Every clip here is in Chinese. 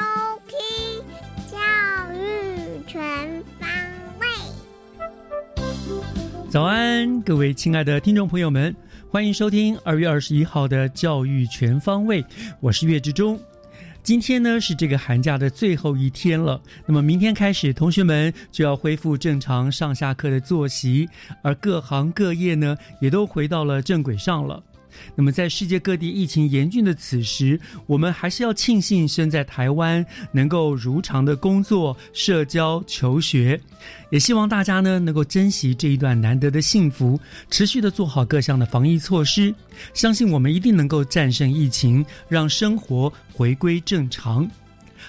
迎收听教育全方位。早安，各位亲爱的听众朋友们，欢迎收听二月二十一号的《教育全方位》，我是岳志忠。今天呢是这个寒假的最后一天了，那么明天开始，同学们就要恢复正常上下课的作息，而各行各业呢也都回到了正轨上了。那么，在世界各地疫情严峻的此时，我们还是要庆幸身在台湾，能够如常的工作、社交、求学。也希望大家呢能够珍惜这一段难得的幸福，持续的做好各项的防疫措施。相信我们一定能够战胜疫情，让生活回归正常。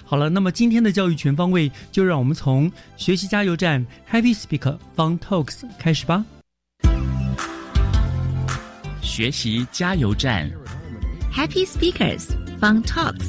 好了，那么今天的教育全方位，就让我们从学习加油站 Happy Speak Fun Talks 开始吧。学习加油站。Happy Speakers Fun Talks。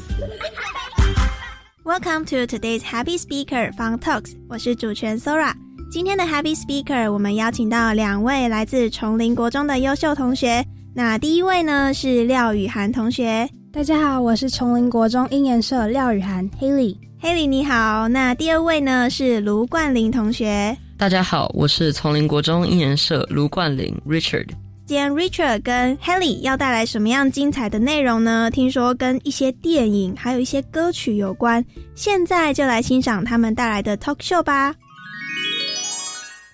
Welcome to today's Happy Speaker Fun Talks，我是主持人 Sora。今天的 Happy Speaker，我们邀请到两位来自崇林国中的优秀同学。那第一位呢是廖雨涵同学，大家好，我是崇林国中英研社廖雨涵 Haley。Haley 你好。那第二位呢是卢冠霖同学。大家好，我是丛林国中英研社卢冠霖 Richard。今天 Richard 跟 Haley 要带来什么样精彩的内容呢？听说跟一些电影还有一些歌曲有关。现在就来欣赏他们带来的 talk show 吧。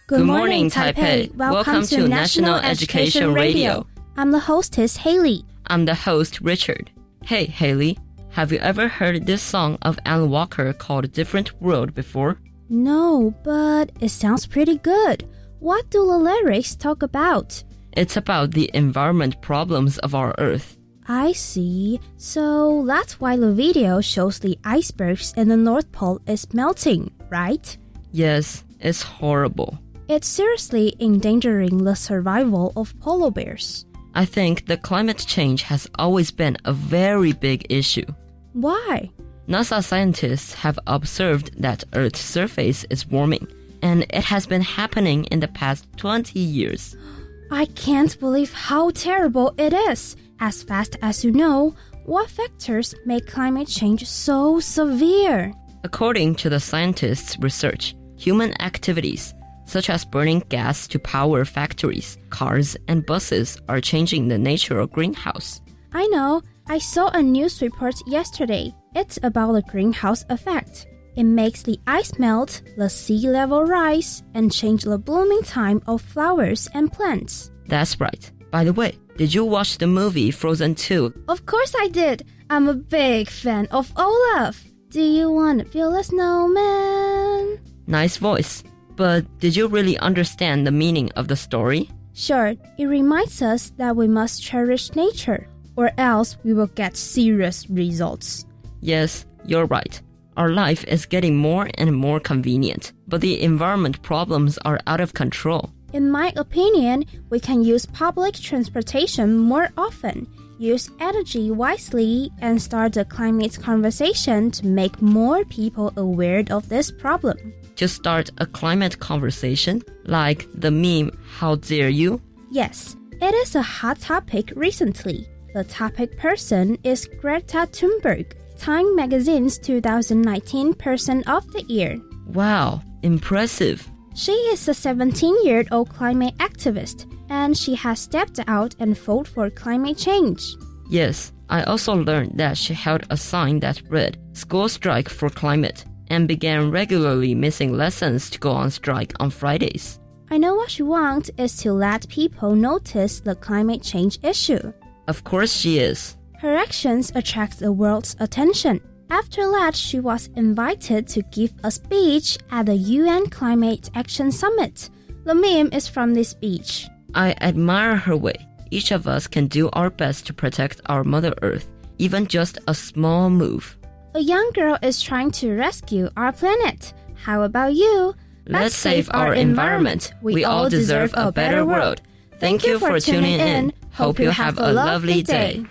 Good morning, Taipei. Welcome to National Education Radio. I'm the hostess Haley. I'm the host Richard. Hey, Haley, have you ever heard this song of Alan Walker called Different World before? No, but it sounds pretty good. What do the lyrics talk about? It's about the environment problems of our Earth. I see. So that's why the video shows the icebergs in the North Pole is melting, right? Yes, it's horrible. It's seriously endangering the survival of polar bears. I think the climate change has always been a very big issue. Why? NASA scientists have observed that Earth's surface is warming, and it has been happening in the past 20 years. I can't believe how terrible it is. As fast as you know, what factors make climate change so severe? According to the scientists' research, human activities, such as burning gas to power factories, cars, and buses, are changing the nature of greenhouse. I know. I saw a news report yesterday. It's about the greenhouse effect. It makes the ice melt, the sea level rise, and change the blooming time of flowers and plants. That's right. By the way, did you watch the movie Frozen 2? Of course I did. I'm a big fan of Olaf. Do you want to build a snowman? Nice voice. But did you really understand the meaning of the story? Sure, it reminds us that we must cherish nature, or else we will get serious results. Yes, you're right. Our life is getting more and more convenient, but the environment problems are out of control. In my opinion, we can use public transportation more often, use energy wisely, and start a climate conversation to make more people aware of this problem. To start a climate conversation, like the meme, How Dare You? Yes, it is a hot topic recently. The topic person is Greta Thunberg, Time Magazine's 2019 Person of the Year. Wow, Impressive. She is a 17 year old climate activist, and she has stepped out and fought for climate change. Yes, I also learned that she held a sign that read School Strike for Climate and began regularly missing lessons to go on strike on Fridays. I know what she wants is to let people notice the climate change issue. Of course she is. Her actions attract the world's attention. After that, she was invited to give a speech at the UN Climate Action Summit. The meme is from this speech. I admire her way. Each of us can do our best to protect our Mother Earth, even just a small move. A young girl is trying to rescue our planet. How about you? Let's save our environment. We all deserve a better world. Thank you for tuning in. Hope you have a lovely day.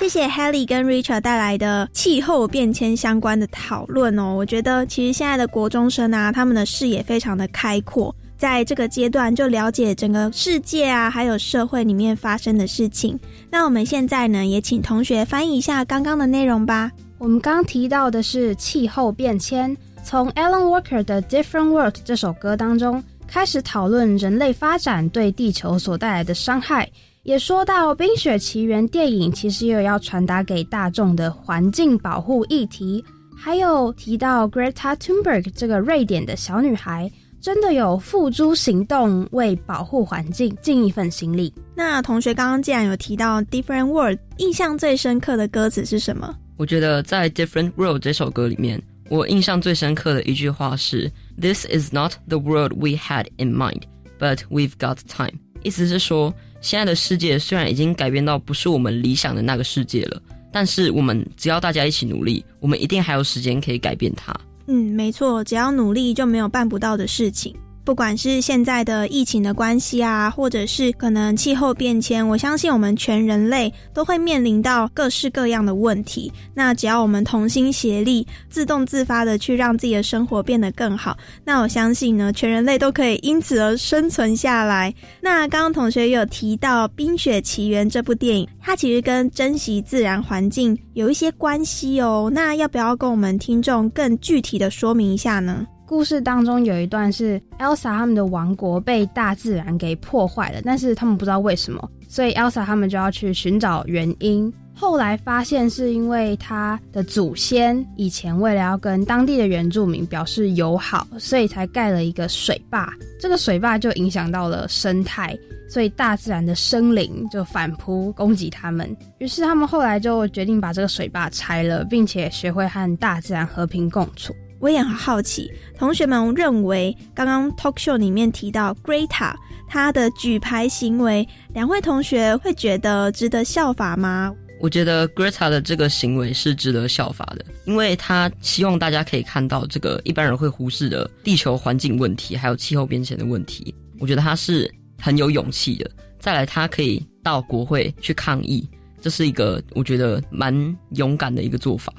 谢谢 Haley 跟 Richard 带来的气候变迁相关的讨论哦。我觉得其实现在的国中生啊，他们的视野非常的开阔，在这个阶段就了解整个世界啊，还有社会里面发生的事情。那我们现在呢，也请同学翻译一下刚刚的内容吧。我们刚提到的是气候变迁，从 Alan Walker 的《Different World》这首歌当中开始讨论人类发展对地球所带来的伤害。也说到《冰雪奇缘》电影，其实也有要传达给大众的环境保护议题，还有提到 Greta Thunberg 这个瑞典的小女孩，真的有付诸行动，为保护环境尽一份心力。那同学刚刚既然有提到《Different World》，印象最深刻的歌词是什么？我觉得在《Different World》这首歌里面，我印象最深刻的一句话是 “This is not the world we had in mind, but we've got time。”意思是说。现在的世界虽然已经改变到不是我们理想的那个世界了，但是我们只要大家一起努力，我们一定还有时间可以改变它。嗯，没错，只要努力就没有办不到的事情。不管是现在的疫情的关系啊，或者是可能气候变迁，我相信我们全人类都会面临到各式各样的问题。那只要我们同心协力，自动自发的去让自己的生活变得更好，那我相信呢，全人类都可以因此而生存下来。那刚刚同学有提到《冰雪奇缘》这部电影，它其实跟珍惜自然环境有一些关系哦。那要不要跟我们听众更具体的说明一下呢？故事当中有一段是 Elsa 他们的王国被大自然给破坏了，但是他们不知道为什么，所以 Elsa 他们就要去寻找原因。后来发现是因为他的祖先以前为了要跟当地的原住民表示友好，所以才盖了一个水坝。这个水坝就影响到了生态，所以大自然的生灵就反扑攻击他们。于是他们后来就决定把这个水坝拆了，并且学会和大自然和平共处。我也很好奇，同学们认为刚刚 talk show 里面提到 Greta 她的举牌行为，两位同学会觉得值得效法吗？我觉得 Greta 的这个行为是值得效法的，因为他希望大家可以看到这个一般人会忽视的地球环境问题，还有气候变迁的问题。我觉得他是很有勇气的。再来，他可以到国会去抗议，这是一个我觉得蛮勇敢的一个做法。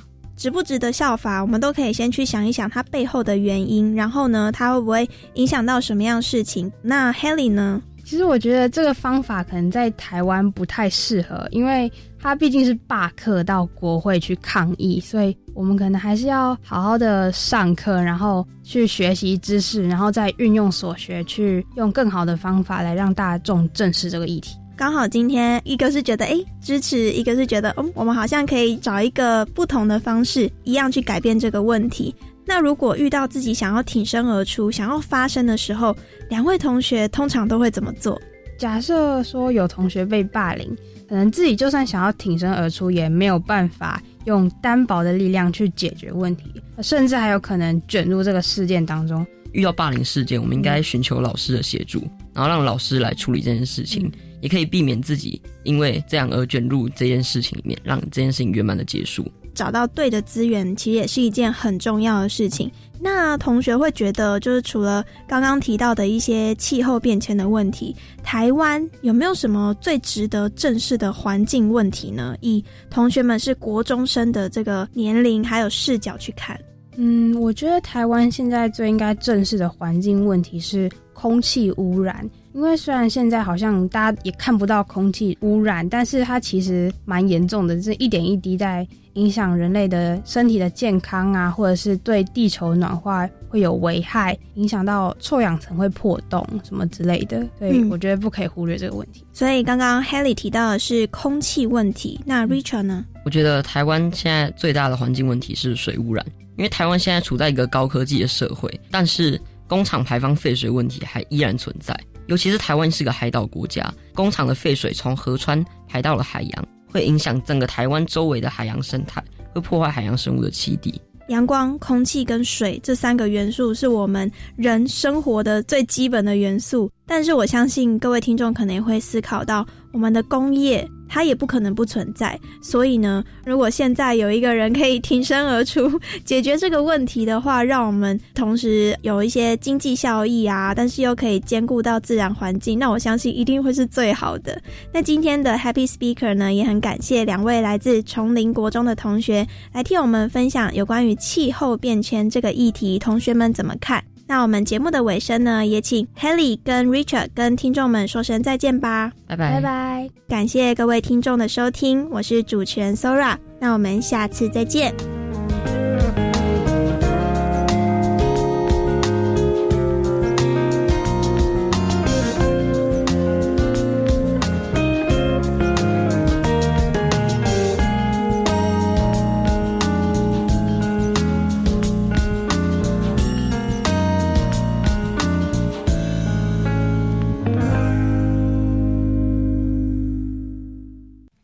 值不值得效法？我们都可以先去想一想它背后的原因，然后呢，它会不会影响到什么样事情？那 Haley 呢？其实我觉得这个方法可能在台湾不太适合，因为它毕竟是罢课到国会去抗议，所以我们可能还是要好好的上课，然后去学习知识，然后再运用所学，去用更好的方法来让大众正视这个议题。刚好今天一个是觉得哎支持，一个是觉得嗯我们好像可以找一个不同的方式，一样去改变这个问题。那如果遇到自己想要挺身而出、想要发声的时候，两位同学通常都会怎么做？假设说有同学被霸凌，可能自己就算想要挺身而出，也没有办法用单薄的力量去解决问题，甚至还有可能卷入这个事件当中。遇到霸凌事件，我们应该寻求老师的协助，然后让老师来处理这件事情。也可以避免自己因为这样而卷入这件事情里面，让这件事情圆满的结束。找到对的资源，其实也是一件很重要的事情。那同学会觉得，就是除了刚刚提到的一些气候变迁的问题，台湾有没有什么最值得正视的环境问题呢？以同学们是国中生的这个年龄还有视角去看，嗯，我觉得台湾现在最应该正视的环境问题是空气污染。因为虽然现在好像大家也看不到空气污染，但是它其实蛮严重的，这一点一滴在影响人类的身体的健康啊，或者是对地球暖化会有危害，影响到臭氧层会破洞什么之类的。所以我觉得不可以忽略这个问题。所以刚刚 Haley 提到的是空气问题，那 Richard 呢？我觉得台湾现在最大的环境问题是水污染，因为台湾现在处在一个高科技的社会，但是工厂排放废水问题还依然存在。尤其是台湾是个海岛国家，工厂的废水从河川排到了海洋，会影响整个台湾周围的海洋生态，会破坏海洋生物的栖地。阳光、空气跟水这三个元素是我们人生活的最基本的元素，但是我相信各位听众可能也会思考到我们的工业。它也不可能不存在，所以呢，如果现在有一个人可以挺身而出解决这个问题的话，让我们同时有一些经济效益啊，但是又可以兼顾到自然环境，那我相信一定会是最好的。那今天的 Happy Speaker 呢，也很感谢两位来自丛林国中的同学来替我们分享有关于气候变迁这个议题，同学们怎么看？那我们节目的尾声呢，也请 Haley 跟 Richard 跟听众们说声再见吧，拜拜拜拜！感谢各位听众的收听，我是主持人 Sora，那我们下次再见。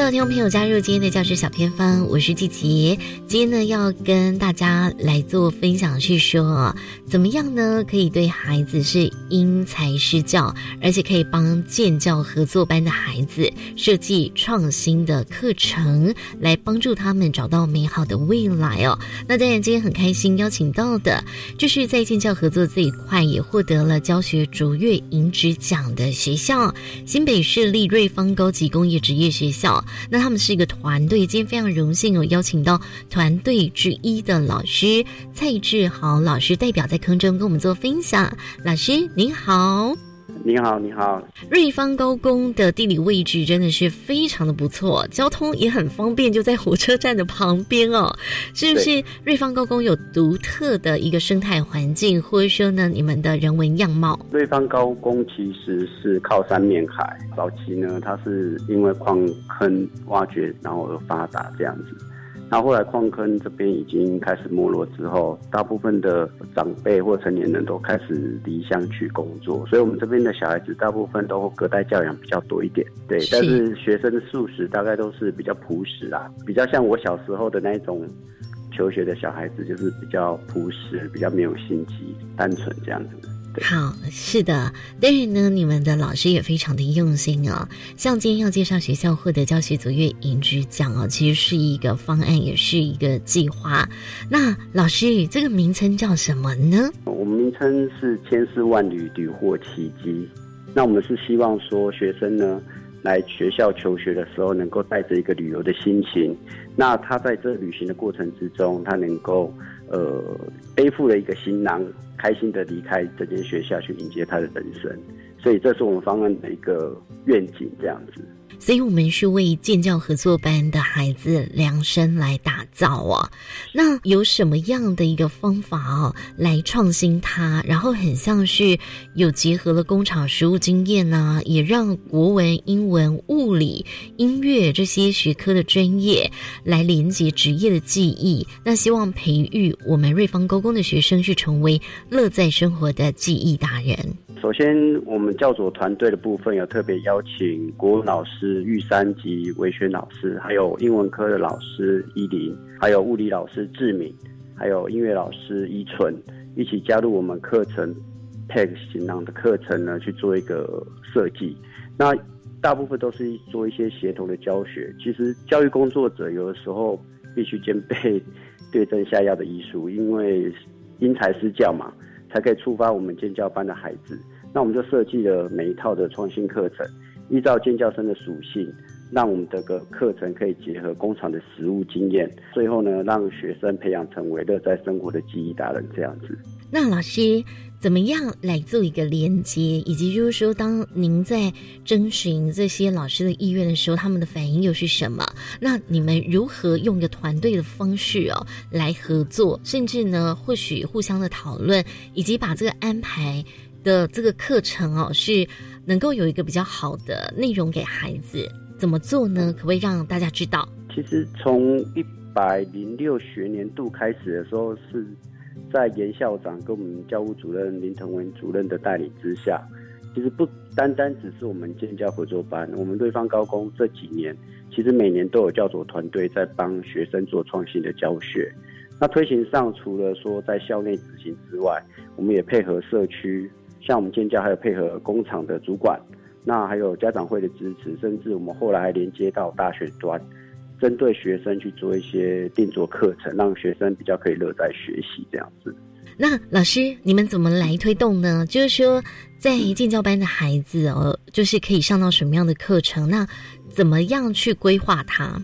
所有听众朋友加入今天的教学小偏方，我是季杰。今天呢，要跟大家来做分享，是说怎么样呢？可以对孩子是因材施教，而且可以帮建教合作班的孩子设计创新的课程，来帮助他们找到美好的未来哦。那当然，今天很开心邀请到的，就是在建教合作这一块也获得了教学卓越银质奖的学校——新北市立瑞芳高级工业职业学校。那他们是一个团队，今天非常荣幸有，邀请到团队之一的老师蔡志豪老师代表在空中跟我们做分享。老师您好。你好，你好。瑞芳高工的地理位置真的是非常的不错，交通也很方便，就在火车站的旁边哦。是不是瑞芳高工有独特的一个生态环境，或者说呢，你们的人文样貌？瑞芳高工其实是靠山面海，早期呢，它是因为矿坑挖掘然后而发达这样子。那后来矿坑这边已经开始没落之后，大部分的长辈或成年人都开始离乡去工作，所以我们这边的小孩子大部分都隔代教养比较多一点。对，但是学生的素食大概都是比较朴实啊，比较像我小时候的那种求学的小孩子，就是比较朴实，比较没有心机，单纯这样子。好，是的，但是呢，你们的老师也非常的用心哦。像今天要介绍学校获得教学卓越银质奖哦，其实是一个方案，也是一个计划。那老师，这个名称叫什么呢？我们名称是千丝万缕屡获奇迹。那我们是希望说，学生呢来学校求学的时候，能够带着一个旅游的心情。那他在这旅行的过程之中，他能够呃背负了一个行囊。开心的离开这间学校去迎接他的人生，所以这是我们方案的一个愿景，这样子。所以我们是为建教合作班的孩子量身来打造啊。那有什么样的一个方法哦，来创新它？然后很像是有结合了工厂实务经验呢，也让国文、英文、物理、音乐这些学科的专业来连接职业的记忆。那希望培育我们瑞芳高工的学生，去成为乐在生活的记忆达人。首先，我们教组团队的部分有特别邀请国文老师玉山及维轩老师，还有英文科的老师依林，还有物理老师志敏，还有音乐老师依纯，一起加入我们课程 PEG 行囊的课程呢，去做一个设计。那大部分都是做一些协同的教学。其实教育工作者有的时候必须兼备对症下药的医术，因为因材施教嘛。才可以触发我们建教班的孩子。那我们就设计了每一套的创新课程，依照尖教生的属性，让我们这个课程可以结合工厂的实物经验，最后呢，让学生培养成为乐在生活的记忆达人这样子。那老师怎么样来做一个连接，以及就是说，当您在征询这些老师的意愿的时候，他们的反应又是什么？那你们如何用一个团队的方式哦来合作，甚至呢，或许互相的讨论，以及把这个安排的这个课程哦，是能够有一个比较好的内容给孩子？怎么做呢？可不可以让大家知道？其实从一百零六学年度开始的时候是。在严校长跟我们教务主任林腾文主任的带领之下，其实不单单只是我们建教合作班，我们对方高工这几年，其实每年都有教佐团队在帮学生做创新的教学。那推行上，除了说在校内执行之外，我们也配合社区，像我们建教还有配合工厂的主管，那还有家长会的支持，甚至我们后来还连接到大学端。针对学生去做一些定做课程，让学生比较可以乐在学习这样子。那老师，你们怎么来推动呢？就是说，在建教班的孩子哦，就是可以上到什么样的课程？那怎么样去规划它？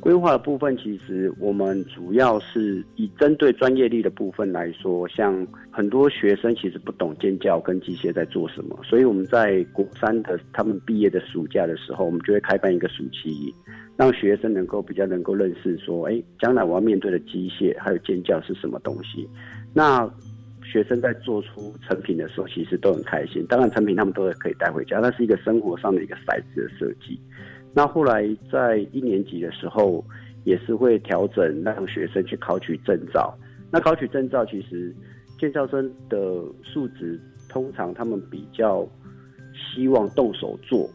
规划的部分，其实我们主要是以针对专业力的部分来说，像很多学生其实不懂建教跟机械在做什么，所以我们在国三的他们毕业的暑假的时候，我们就会开办一个暑期。让学生能够比较能够认识说，哎，将来我要面对的机械还有尖叫是什么东西。那学生在做出成品的时候，其实都很开心。当然，成品他们都可以带回家，那是一个生活上的一个骰子的设计。那后来在一年级的时候，也是会调整让学生去考取证照。那考取证照，其实建造生的素质通常他们比较希望动手做。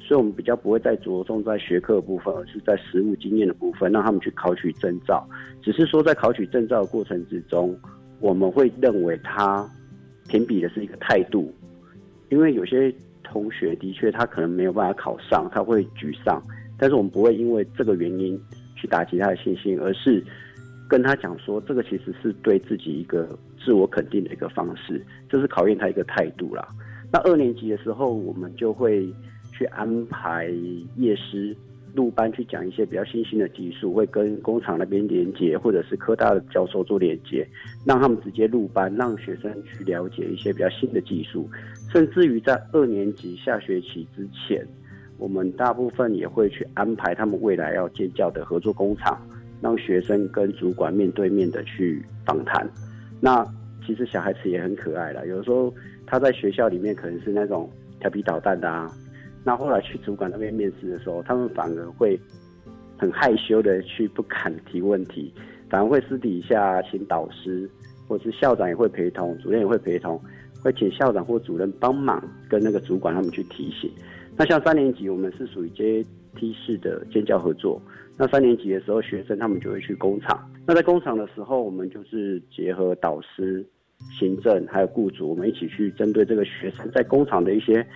所以，我们比较不会再着重在学科部分，而是在实务经验的部分，让他们去考取证照。只是说，在考取证照的过程之中，我们会认为他评比的是一个态度，因为有些同学的确他可能没有办法考上，他会沮丧。但是我们不会因为这个原因去打击他的信心，而是跟他讲说，这个其实是对自己一个自我肯定的一个方式，这是考验他一个态度啦。那二年级的时候，我们就会。去安排夜师入班去讲一些比较新兴的技术，会跟工厂那边连接，或者是科大的教授做连接，让他们直接入班，让学生去了解一些比较新的技术。甚至于在二年级下学期之前，我们大部分也会去安排他们未来要建教的合作工厂，让学生跟主管面对面的去访谈。那其实小孩子也很可爱了，有时候他在学校里面可能是那种调皮捣蛋的啊。那后来去主管那边面试的时候，他们反而会很害羞的去不敢提问题，反而会私底下请导师，或是校长也会陪同，主任也会陪同，会请校长或主任帮忙跟那个主管他们去提醒。那像三年级，我们是属于阶梯式的尖教合作。那三年级的时候，学生他们就会去工厂。那在工厂的时候，我们就是结合导师、行政还有雇主，我们一起去针对这个学生在工厂的一些。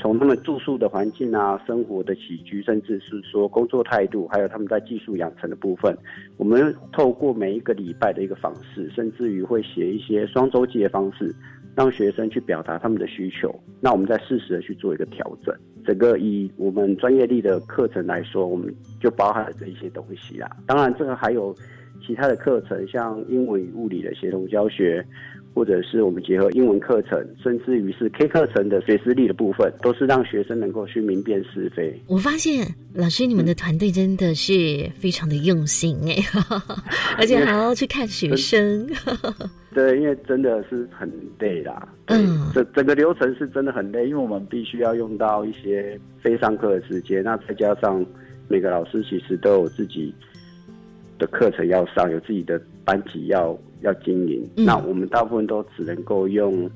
从他们住宿的环境啊、生活的起居，甚至是说工作态度，还有他们在技术养成的部分，我们透过每一个礼拜的一个访视，甚至于会写一些双周记的方式，让学生去表达他们的需求。那我们再适时的去做一个调整。整个以我们专业力的课程来说，我们就包含了这一些东西啦。当然，这个还有其他的课程，像英文与物理的协同教学。或者是我们结合英文课程，甚至于是 K 课程的学思力的部分，都是让学生能够去明辨是非。我发现老师你们的团队真的是非常的用心哎，而且还要去看学生。对，因为真的是很累啦。嗯，整整个流程是真的很累，因为我们必须要用到一些非上课的时间，那再加上每个老师其实都有自己的课程要上，有自己的班级要。要经营，那我们大部分都只能够用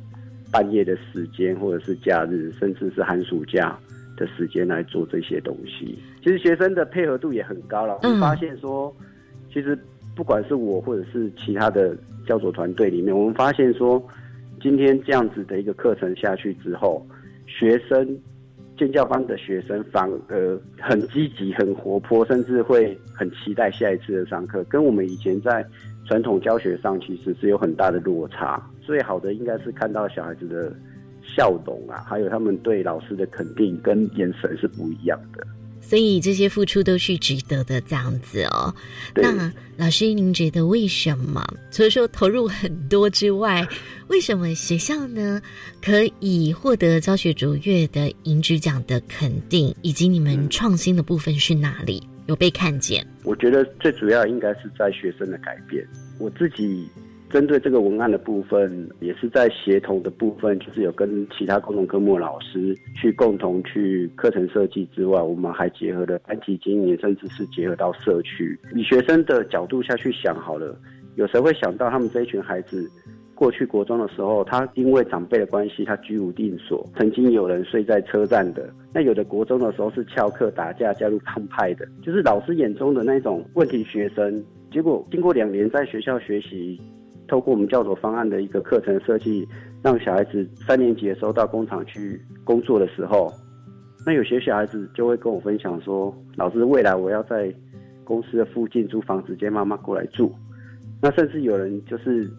半夜的时间，或者是假日，甚至是寒暑假的时间来做这些东西。其实学生的配合度也很高了。我们发现说，其实不管是我或者是其他的教佐团队里面，我们发现说，今天这样子的一个课程下去之后，学生建教班的学生反而很积极、很活泼，甚至会很期待下一次的上课，跟我们以前在。传统教学上其实是有很大的落差，最好的应该是看到小孩子的笑容啊，还有他们对老师的肯定跟眼神是不一样的。所以这些付出都是值得的，这样子哦。那老师，您觉得为什么？除了说投入很多之外，为什么学校呢可以获得教学卓越的银质奖的肯定？以及你们创新的部分是哪里有被看见？我觉得最主要应该是在学生的改变。我自己。针对这个文案的部分，也是在协同的部分，就是有跟其他共同科目老师去共同去课程设计之外，我们还结合了班级经营，甚至是结合到社区。以学生的角度下去想好了，有谁会想到他们这一群孩子过去国中的时候，他因为长辈的关系，他居无定所，曾经有人睡在车站的，那有的国中的时候是翘课打架加入帮派的，就是老师眼中的那种问题学生。结果经过两年在学校学习。透过我们教佐方案的一个课程设计，让小孩子三年级的时候到工厂去工作的时候，那有些小孩子就会跟我分享说：“老师，未来我要在公司的附近租房子，接妈妈过来住。”那甚至有人就是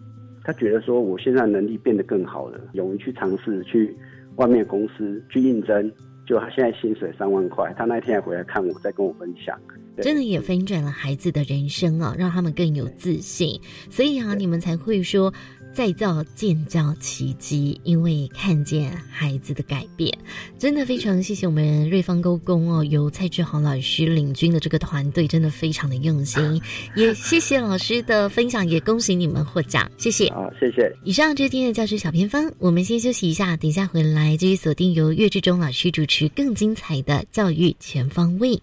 他觉得说：“我现在能力变得更好了，勇于去尝试去外面公司去应征。”就他现在薪水三万块，他那天还回来看我，在跟我分享，真的也翻转了孩子的人生啊，让他们更有自信。所以啊，你们才会说。再造建造奇迹，因为看见孩子的改变，真的非常谢谢我们瑞芳沟工哦，由蔡志豪老师领军的这个团队，真的非常的用心。也谢谢老师的分享，也恭喜你们获奖，谢谢。好，谢谢。以上就是今天的教师小偏方，我们先休息一下，等一下回来继续锁定由岳志忠老师主持更精彩的教育全方位。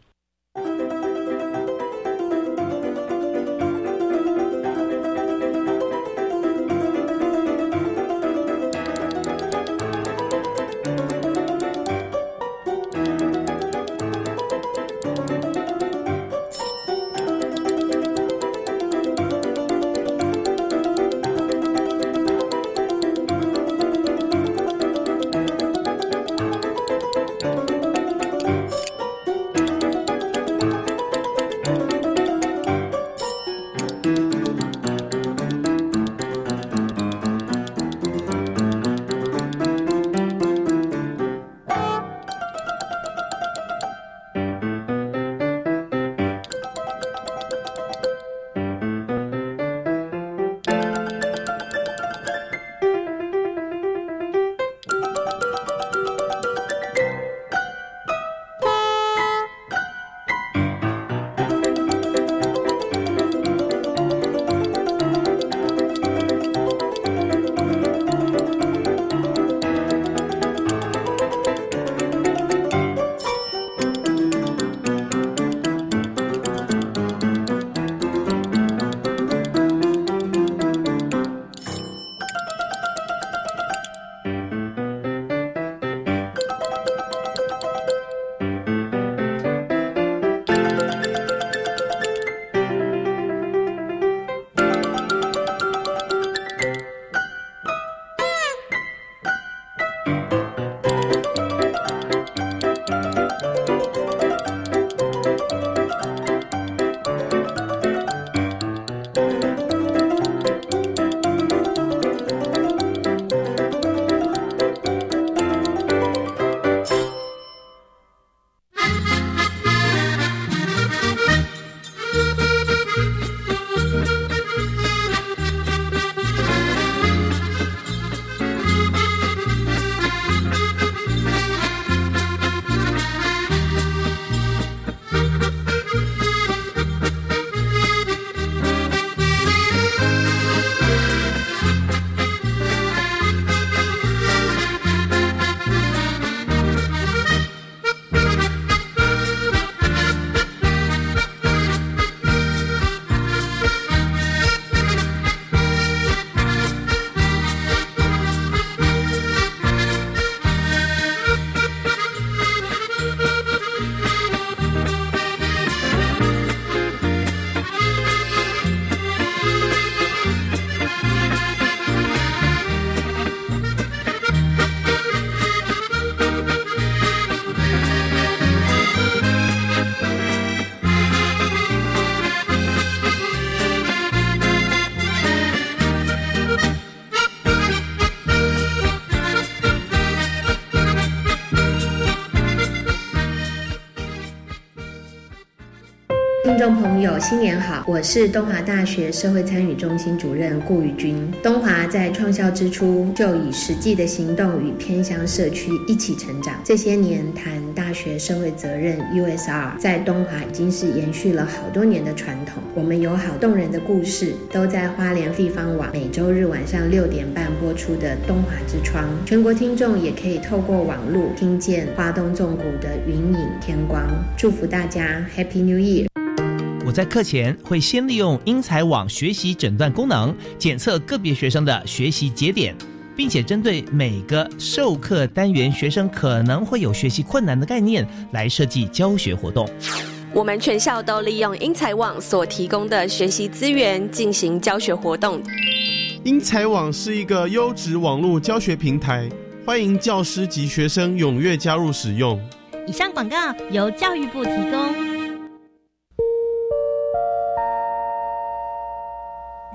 新年好！我是东华大学社会参与中心主任顾宇君。东华在创校之初就以实际的行动与偏乡社区一起成长。这些年谈大学社会责任 USR，在东华已经是延续了好多年的传统。我们有好动人的故事，都在花莲地方网每周日晚上六点半播出的《东华之窗》，全国听众也可以透过网络听见花东纵谷的云影天光。祝福大家 Happy New Year！我在课前会先利用英才网学习诊断功能，检测个别学生的学习节点，并且针对每个授课单元学生可能会有学习困难的概念来设计教学活动。我们全校都利用英才网所提供的学习资源进行教学活动。英才网是一个优质网络教学平台，欢迎教师及学生踊跃加入使用。以上广告由教育部提供。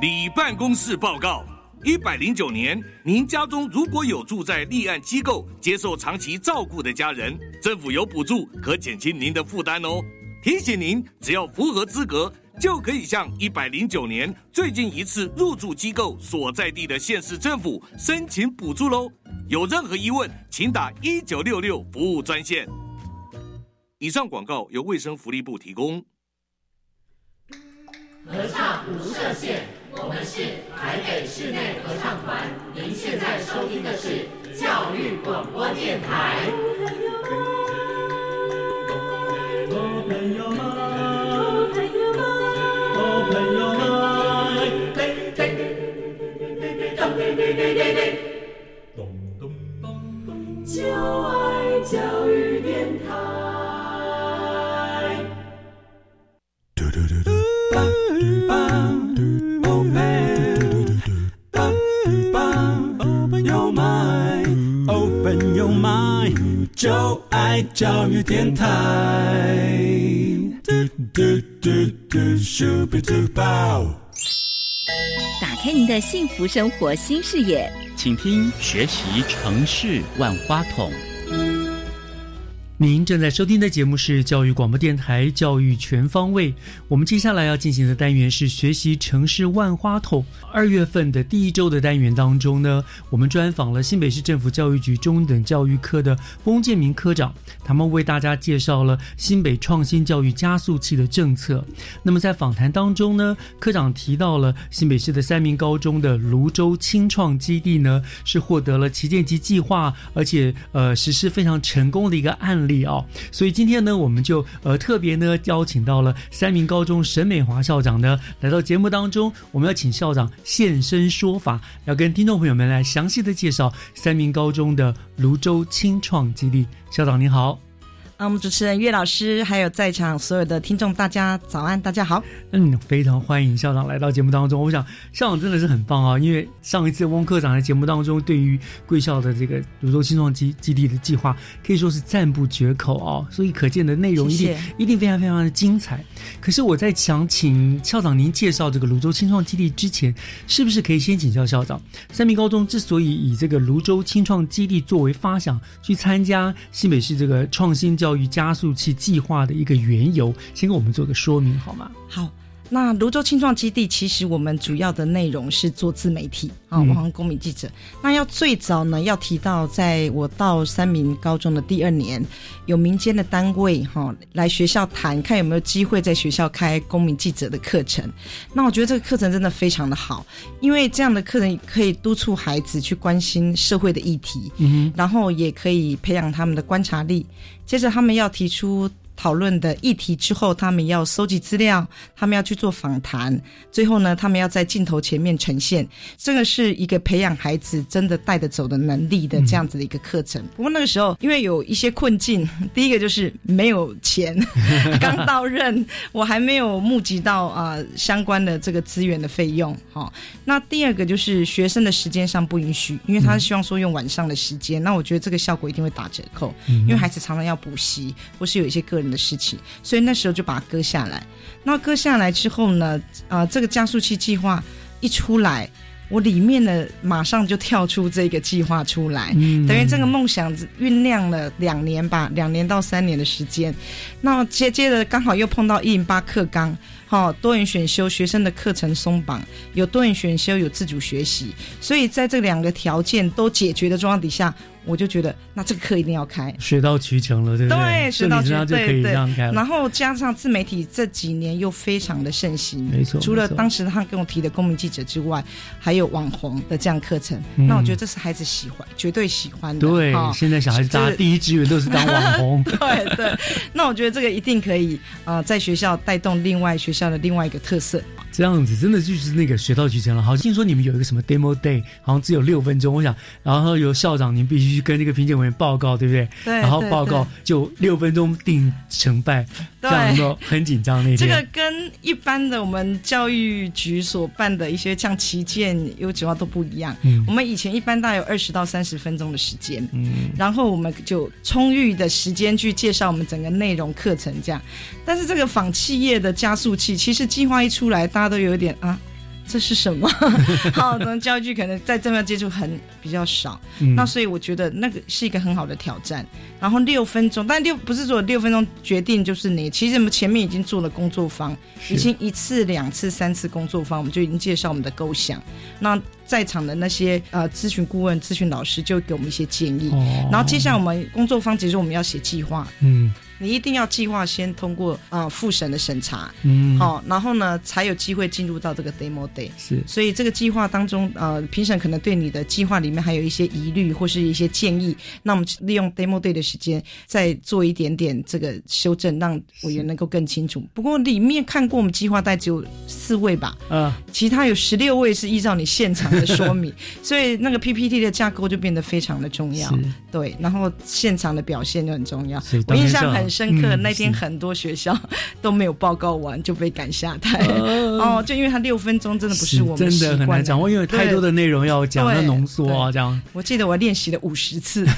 李办公室报告：一百零九年，您家中如果有住在立案机构接受长期照顾的家人，政府有补助可减轻您的负担哦。提醒您，只要符合资格，就可以向一百零九年最近一次入住机构所在地的县市政府申请补助喽。有任何疑问，请打一九六六服务专线。以上广告由卫生福利部提供。合唱无设限。我们是台北室内合唱团，您现在收听的是教育广播电台。就爱教育电台。就爱教育电台。打开您的幸福生活新视野，请听学习城市万花筒。您正在收听的节目是教育广播电台《教育全方位》。我们接下来要进行的单元是学习城市万花筒。二月份的第一周的单元当中呢，我们专访了新北市政府教育局中等教育科的翁建明科长，他们为大家介绍了新北创新教育加速器的政策。那么在访谈当中呢，科长提到了新北市的三名高中的泸州青创基地呢，是获得了旗舰级计划，而且呃实施非常成功的一个案例。力哦，所以今天呢，我们就呃特别呢邀请到了三名高中沈美华校长呢来到节目当中，我们要请校长现身说法，要跟听众朋友们来详细的介绍三名高中的泸州青创基地。校长您好。啊，我们主持人岳老师，还有在场所有的听众，大家早安，大家好。嗯，非常欢迎校长来到节目当中。我想校长真的是很棒啊，因为上一次翁科长在节目当中对于贵校的这个泸州青创基基地的计划可以说是赞不绝口啊，所以可见的内容一定一定非常非常的精彩。可是我在想请校长您介绍这个泸州青创基地之前，是不是可以先请教校长，三明高中之所以以这个泸州青创基地作为发想去参加新北市这个创新教教育加速器计划的一个缘由，先给我们做个说明好吗？好。那泸州青创基地，其实我们主要的内容是做自媒体啊，网红公民记者。那要最早呢，要提到在我到三明高中的第二年，有民间的单位哈来学校谈，看有没有机会在学校开公民记者的课程。那我觉得这个课程真的非常的好，因为这样的课程可以督促孩子去关心社会的议题，嗯，然后也可以培养他们的观察力。接着他们要提出。讨论的议题之后，他们要收集资料，他们要去做访谈，最后呢，他们要在镜头前面呈现。这个是一个培养孩子真的带得走的能力的这样子的一个课程。不过那个时候因为有一些困境，第一个就是没有钱，刚到任，我还没有募集到啊相关的这个资源的费用。哈，那第二个就是学生的时间上不允许，因为他是希望说用晚上的时间，那我觉得这个效果一定会打折扣，因为孩子常常要补习，或是有一些个人。的事情，所以那时候就把它割下来。那割下来之后呢？啊，这个加速器计划一出来，我里面的马上就跳出这个计划出来，嗯等于这个梦想酝酿了两年吧，两年到三年的时间。那接接着刚好又碰到一零八课纲，好、多元选修学生的课程松绑，有多元选修，有自主学习，所以在这两个条件都解决的状况底下，我就觉得那这个课一定要开。水到渠成了，对不对，顺理成学到渠成就可以这样开了。然后加上自媒体这几年又非常的盛行，没错除了当时他跟我提的公民记者之外，还有网红的这样课程。嗯那我觉得这是孩子喜欢，绝对喜欢的。对哈，现在小孩子大家第一志愿都是当网红。对对，那我觉得这个一定可以呃，在学校带动另外学校的另外一个特色。这样子真的就是那个学到渠成了。好，听说你们有一个什么 demo day，好像只有六分钟。我想，然后由校长您必须去跟那个评鉴委员报告，对不对？对然后报告就六分钟定成败，这样都很紧张那天。这个跟一般的我们教育局所办的一些像旗舰优质化都不一样。嗯我们以前一般大概有二十到三十分钟的时间，嗯，然后我们就充裕的时间去介绍我们整个内容课程这样。但是这个仿企业的加速器，其实计划一出来，大家都有一点啊。这是什么？好，可能教育局可能在这边接触很比较少，嗯那所以我觉得那个是一个很好的挑战。然后六分钟，但六不是说六分钟决定就是你，其实我们前面已经做了工作坊，已经一次、两次、三次工作坊，我们就已经介绍我们的构想。那在场的那些呃咨询顾问、咨询老师就给我们一些建议。哦然后接下来我们工作坊其实，我们要写计划。嗯你一定要计划先通过啊复审的审查，嗯好、然后呢才有机会进入到这个 demo day。是所以这个计划当中，呃，评审可能对你的计划里面还有一些疑虑或是一些建议，那我们利用 demo day 的时间再做一点点这个修正，让委员能够更清楚。不过里面看过我们计划带只有四位吧，啊，其他有十六位是依照你现场的说明，所以那个 PPT 的架构就变得非常的重要。对，然后现场的表现就很重要。我印象当天上很深刻，嗯那天很多学校 都没有报告完就被赶下台。哦哦，就因为他六分钟真的不是我们真的很难掌握，因为太多的内容要讲，对要浓缩啊，这样我记得我练习了五十次。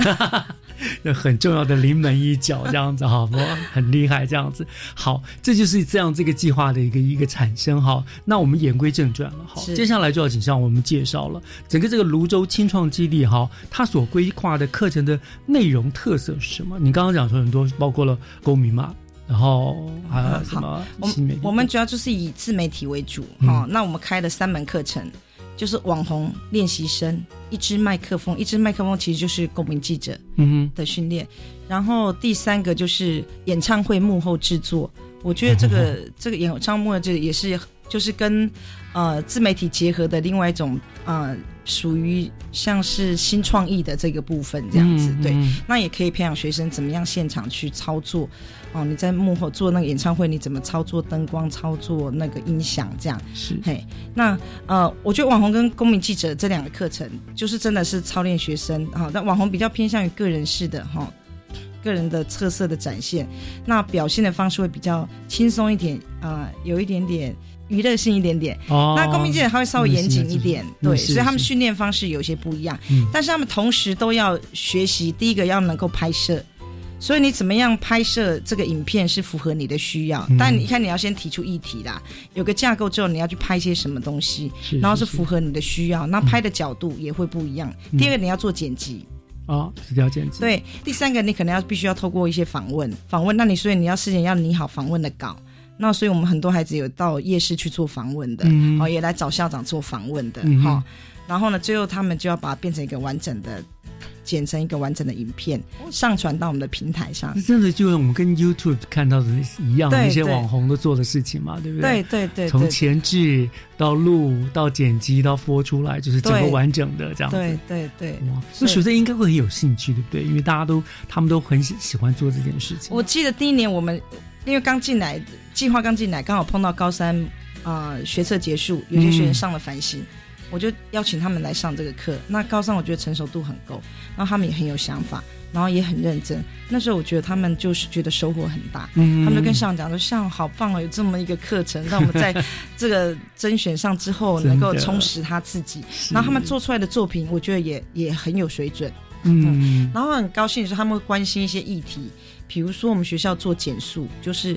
那很重要的临门一脚，这样子哈，不很厉害，这样子。好，这就是这样这个计划的一个一个产生哈。那我们言归正传了，好，接下来就要请向我们介绍了整个这个泸州青创基地哈，它所规划的课程的内容特色是什么？你刚刚讲说很多，包括了公民嘛，然后还有什么我新媒体们我们主要就是以自媒体为主嗯哈、那我们开了三门课程，就是网红练习生，一支麦克风，一支麦克风其实就是公民记者嗯的训练。然后第三个就是演唱会幕后制作，我觉得这个 这个演唱会这个也是就是跟呃自媒体结合的另外一种呃属于像是新创意的这个部分这样子，对。那也可以培养学生怎么样现场去操作哦，你在幕后做那个演唱会，你怎么操作灯光、操作那个音响这样，是。嘿，那呃，我觉得网红跟公民记者这两个课程，就是真的是操练学生哈。但网红比较偏向于个人式的哈，个人的特色的展现，那表现的方式会比较轻松一点，呃，有一点点娱乐性一点点。哦。那公民记者他会稍微严谨一点，对，所以他们是训练方式有些不一样，嗯。但是他们同时都要学习，第一个要能够拍摄。所以你怎么样拍摄这个影片是符合你的需要，嗯。但你看你要先提出议题啦，有个架构之后你要去拍一些什么东西，是然后是是。符合你的需要，那拍的角度也会不一样。嗯。第二个你要做剪辑，哦，是条剪辑，对，第三个你可能要必须要透过一些访问，访问，那你所以你要事先要拟好访问的稿。那所以我们很多孩子有到夜市去做访问的，嗯哦，也来找校长做访问的，嗯哼哈、然后呢，最后他们就要把它变成一个完整的，剪成一个完整的影片，上传到我们的平台上。真的就是我们跟 YouTube 看到的一样，对那些对网红都做的事情嘛，对不对对对对，从前置到录到剪辑到播出来，就是整个完整的这样子。对对对，哇，那学生应该会很有兴趣，对不对？因为大家都他们都很喜喜欢做这件事情。我记得第一年我们因为刚进来，计划刚进来，刚好碰到高三啊、呃学测结束，有些学生上了繁星，我就邀请他们来上这个课。那高三我觉得成熟度很够，然后他们也很有想法，然后也很认真。那时候我觉得他们就是觉得收获很大，嗯他们就跟校长讲说：“校长好棒哦，有这么一个课程，让我们在 这个甄选上之后能够充实他自己。”然后他们做出来的作品，我觉得也也很有水准。嗯，然后很高兴的是，他们会关心一些议题，比如说我们学校做减速，就是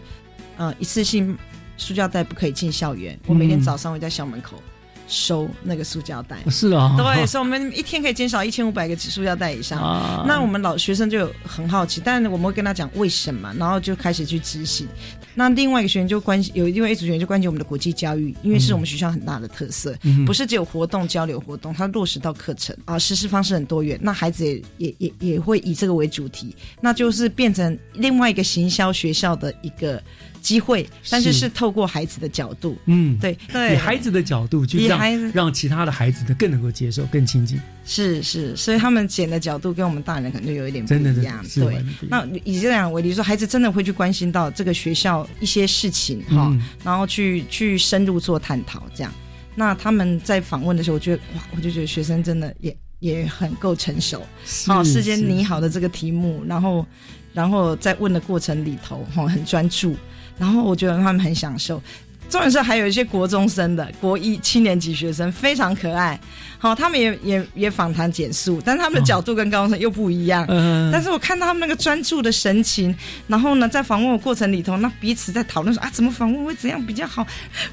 呃一次性塑胶袋不可以进校园，我每天嗯早上会在校门口收那个塑胶袋。是啊，对，所以我们一天可以减少一千五百个塑胶袋以上。啊那我们老学生就很好奇，但是我们会跟他讲为什么，然后就开始去执行。那另外一个学员就关心，有另外一组学员就关心我们的国际教育，因为是我们学校很大的特色，嗯不是只有活动交流活动，它落实到课程啊，实施方式很多元。那孩子也也也也会以这个为主题，那就是变成另外一个行销学校的一个机会，但是是是透过孩子的角度，嗯，对对，以孩子的角度去让以孩子让其他的孩子呢更能够接受、更亲近。是是，所以他们剪的角度跟我们大人可能就有一点不真的是一样。对那以这样为例，说孩子真的会去关心到这个学校一些事情哈、嗯然后去去深入做探讨，这样。那他们在访问的时候，我觉得哇，我就觉得学生真的也也很够成熟，好、是事先是拟好的这个题目，然后然后在问的过程里头哈、很专注，然后我觉得他们很享受。重点是还有一些国中生的国一七年级学生非常可爱，好、他们也也也访谈简述，但是他们的角度跟高中生又不一样。嗯但是我看到他们那个专注的神情，然后呢，在访问的过程里头，那彼此在讨论说啊，怎么访问会怎样比较好？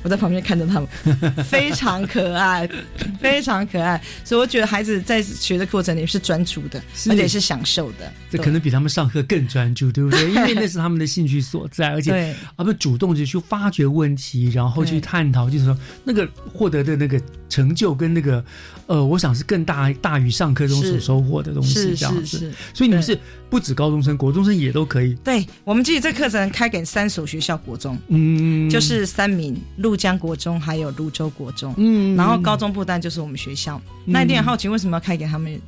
我在旁边看着他们，非常可爱，非常可爱。所以我觉得孩子在学的过程里是专注的，是而且是享受的。这可能比他们上课更专注，对不对？因为那是他们的兴趣所在，而且对他们主动的去发掘问题，然后去探讨，就是说那个获得的那个成就跟那个呃，我想是更大大于上课中所收获的东西，这样子。所以你们是不止高中生，国中生也都可以。对我们其实这课程开给三所学校国中，嗯，就是三民、陆江国中还有泸州国中，嗯然后高中部单就是我们学校。那一定很好奇为什么要开给他们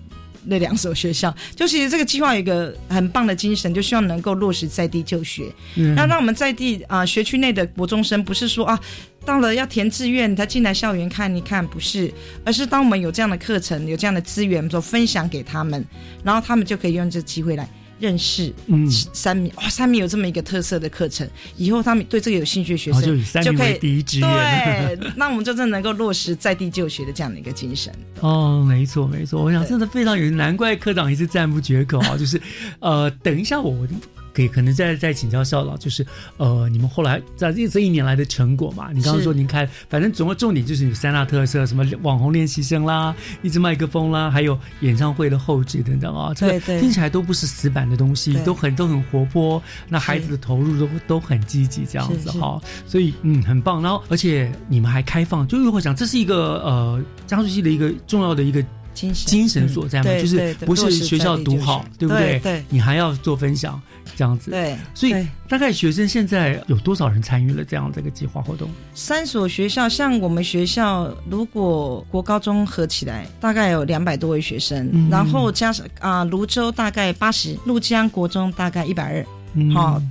那两所学校？就其实这个计划有一个很棒的精神，就希望能够落实在地就学，嗯那让我们在地啊、学区内的国中生不是说啊。到了要填志愿，才进来校园看一看，不是，而是当我们有这样的课程、有这样的资源，说分享给他们，然后他们就可以用这机会来认识嗯三米。哇、三米有这么一个特色的课程，以后他们对这个有兴趣的学生哦就以三就可以第一志愿。对，那我们就真的能够落实在地就学的这样的一个精神。哦，没错没错，我想真的非常有，难怪科长一直赞不绝口啊！就是，呃，等一下我可以可能再再请教校长，就是呃，你们后来在这这一年来的成果嘛？你刚刚说您开，反正总共重点就是有三大特色，什么网红练习生啦，一支麦克风啦，还有演唱会的后置等等啊，这个听起来都不是死板的东西，都很都很活泼，那孩子的投入都都很积极，这样子哈，所以嗯很棒。然后而且你们还开放，就是我想这是一个呃加速器的一个重要的一个。精神精神所在嘛，就是不是学校读好学，对不对？对对你还要做分享，这样子。对所以大概学生现在有多少人参与了这样这个计划活动？三所学校，像我们学校，如果国高中合起来，大概有两百多位学生，嗯然后加上啊，泸、州大概八十，陆江国中大概一百二，嗯好、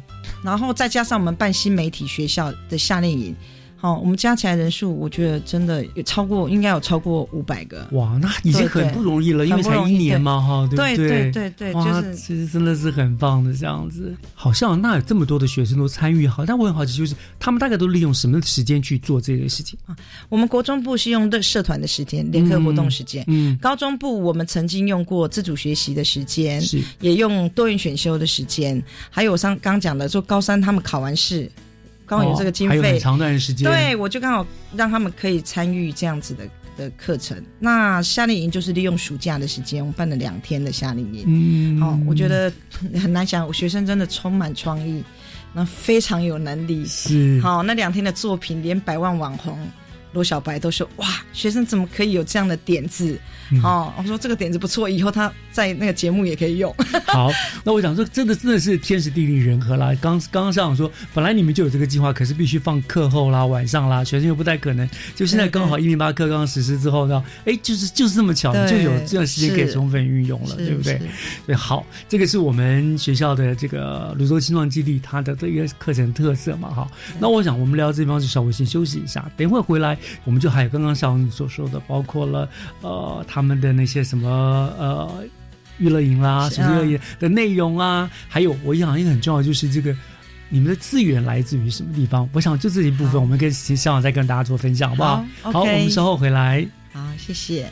然后再加上我们办新媒体学校的夏令营，好、我们加起来人数，我觉得真的有超过，应该有超过五百个。哇，那已经很不容易了，因为才一年嘛，哈，对不对对对对对哇，就是其实真的是很棒的这样子。好像那有这么多的学生都参与，好，但我很好奇，就是他们大概都利用什么时间去做这个事情啊？我们国中部是用的社团的时间、联课活动时间，嗯，高中部我们曾经用过自主学习的时间，是也用多元选修的时间，还有我上刚讲的，就高三他们考完试，刚好有这个经费，哦长段的时间，对我就刚好让他们可以参与这样子的的课程。那夏令营就是利用暑假的时间，我们办了两天的夏令营。嗯，哦，我觉得很难想，我学生真的充满创意，那非常有能力。是好，那两天的作品，连百万网红罗小白都说：“哇，学生怎么可以有这样的点子？”嗯哦，我说这个点子不错，以后他在那个节目也可以用。好，那我想说，真的真的是天时地利人和啦。刚刚刚上说，本来你们就有这个计划，可是必须放课后啦、晚上啦，学生又不太可能。就现在刚好一零八课刚刚实施之后呢，哎，就是就是这么巧，你就有这段时间可以充分运用了，对不对？对，好，这个是我们学校的这个泸州青创基地它的这个课程特色嘛，哈。那我想我们聊这地方就稍微先休息一下，等一会回来，我们就还有刚刚小红所说的，包括了呃他们的那些什么呃。娱乐营啦，什么娱乐营的内容啊，还有我想一个很重要就是这个你们的资源来自于什么地方？我想就这一部分，我们跟请校长再跟大家做分享，好不好？好好，我们稍后回来。好，谢谢。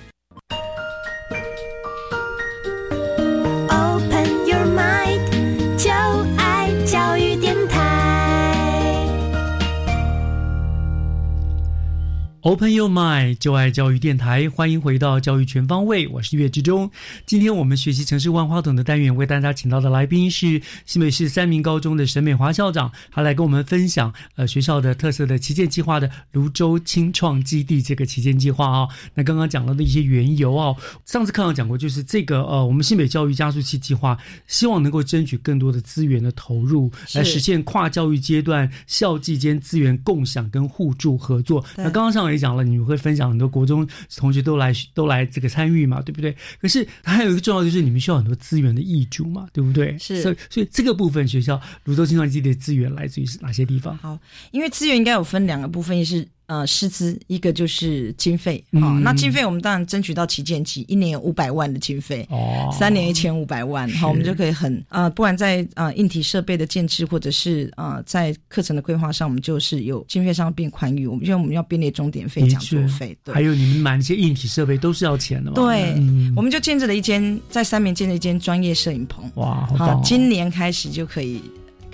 Open Your Mind，就爱教育电台，欢迎回到教育全方位，我是岳志忠。今天我们学习城市万花筒的单元，为大家请到的来宾是新北市三明高中的沈美华校长，他来跟我们分享呃学校的特色的旗舰计划的泸州青创基地这个旗舰计划啊。那刚刚讲到的一些缘由啊，上次课上讲过，就是这个呃我们新北教育加速器计划，希望能够争取更多的资源的投入，来实现跨教育阶段校际间资源共享跟互助合作。那刚刚上也讲了，你们会分享很多国中同学都来都来这个参与嘛，对不对？可是还有一个重要就是你们需要很多资源的挹注嘛，对不对？是，所以所以这个部分学校泸州青创基地的资源来自于是哪些地方？好，因为资源应该有分两个部分，一是。呃，师资一个就是经费，好，那经费我们当然争取到旗舰级，一年有五百万的经费，哦，三年一千五百万，好，我们就可以很呃，不管在呃硬体设备的建制，或者是呃在课程的规划上，我们就是有经费上变宽裕，我们因为我们要编列终点费、讲座费，对，还有你们买那些硬体设备都是要钱的嘛，对，我们就建制了一间在三明建了一间专业摄影棚，哇，好，今年开始就可以。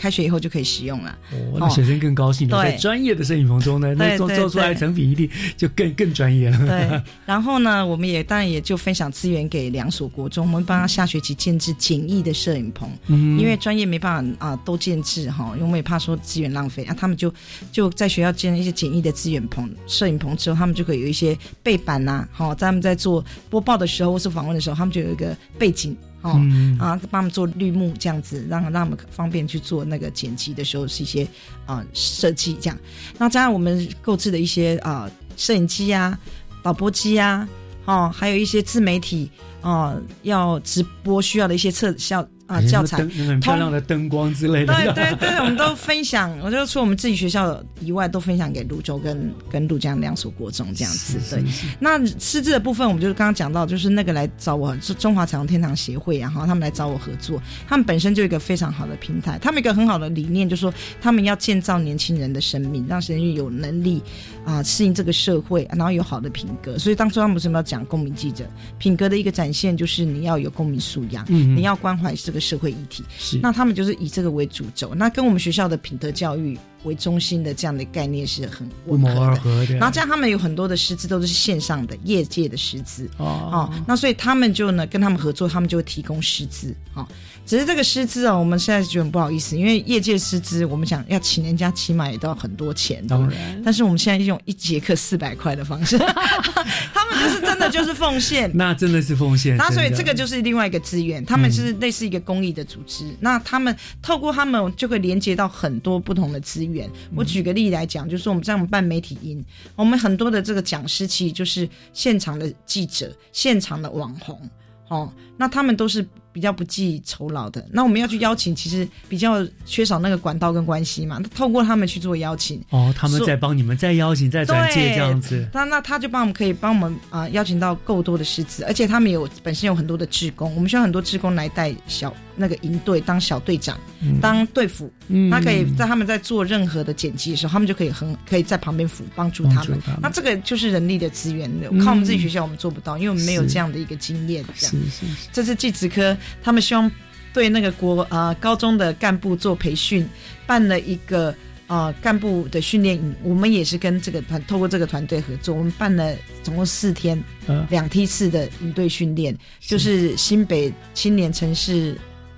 开学以后就可以使用了，哦，那学生更高兴了。在专业的摄影棚中呢，那做做出来成品一定就更更专业了。对，然后呢，我们也当然也就分享资源给两所国中，我们帮他下学期建制简易的摄影棚，嗯，因为专业没办法啊都建制哈，因为怕说资源浪费啊，他们就就在学校建一些简易的资源棚、摄影棚之后，他们就可以有一些背板呐，好，在他们在做播报的时候或是访问的时候，他们就有一个背景。哦，啊，帮他们做绿幕这样子，让让他们方便去做那个剪辑的时候是一些啊设计这样。那加上我们购置的一些啊摄影机啊、导播机啊，哦，还有一些自媒体哦要直播需要的一些特效。啊，教材很漂亮的灯光之类的，对对对，我们都分享。我就除我们自己学校以外，都分享给泸州跟跟泸江两所国中这样子。对，那师资的部分，我们就是刚刚讲到，就是那个来找我是中华彩虹天堂协会，然后他们来找我合作。他们本身就一个非常好的平台，他们一个很好的理念，就是说他们要建造年轻人的生命，让人有能力啊适应这个社会，然后有好的品格。所以当初他们为什么要讲公民记者品格的一个展现，就是你要有公民素养，你要关怀这个社会议题，是。那他们就是以这个为主轴，那跟我们学校的品德教育为中心的这样的概念是很不谋而合的。然后这样他们有很多的师资都是线上的业界的师资。哦，那所以他们就呢跟他们合作，他们就会提供师资哦。只是这个师资哦，我们现在觉得很不好意思，因为业界师资，我们想要请人家起码也都要很多钱，当然。但是我们现在用一节课四百块的方式，他们就是真的就是奉献，那真的是奉献。那所以这个就是另外一个资源，他们是类似一个公益的组织，那他们透过他们就会连接到很多不同的资源。我举个例来讲，就是我们这样办媒体营，我们很多的这个讲师其实就是现场的记者、现场的网红，哦，那他们都是。比较不计酬劳的，那我们要去邀请，其实比较缺少那个管道跟关系嘛。透过他们去做邀请，哦，他们在帮你们再邀请、再转介这样子。那那他就帮我们可以帮我们啊邀请到够多的师资，而且他们有本身有很多的志工，我们需要很多志工来带小那个营队，当小队长，当队辅。他可以在他们在做任何的剪辑的时候，他们就可以很可以在旁边辅帮助他们。那这个就是人力的资源，靠我们自己学校我们做不到，因为我们没有这样的一个经验。是是是，这是技职科。他们希望对那个国啊高中的干部做培训，办了一个啊干部的训练营。我们也是跟这个团透过这个团队合作，我们办了总共四天，两梯次的营队训练，就是新北青年城市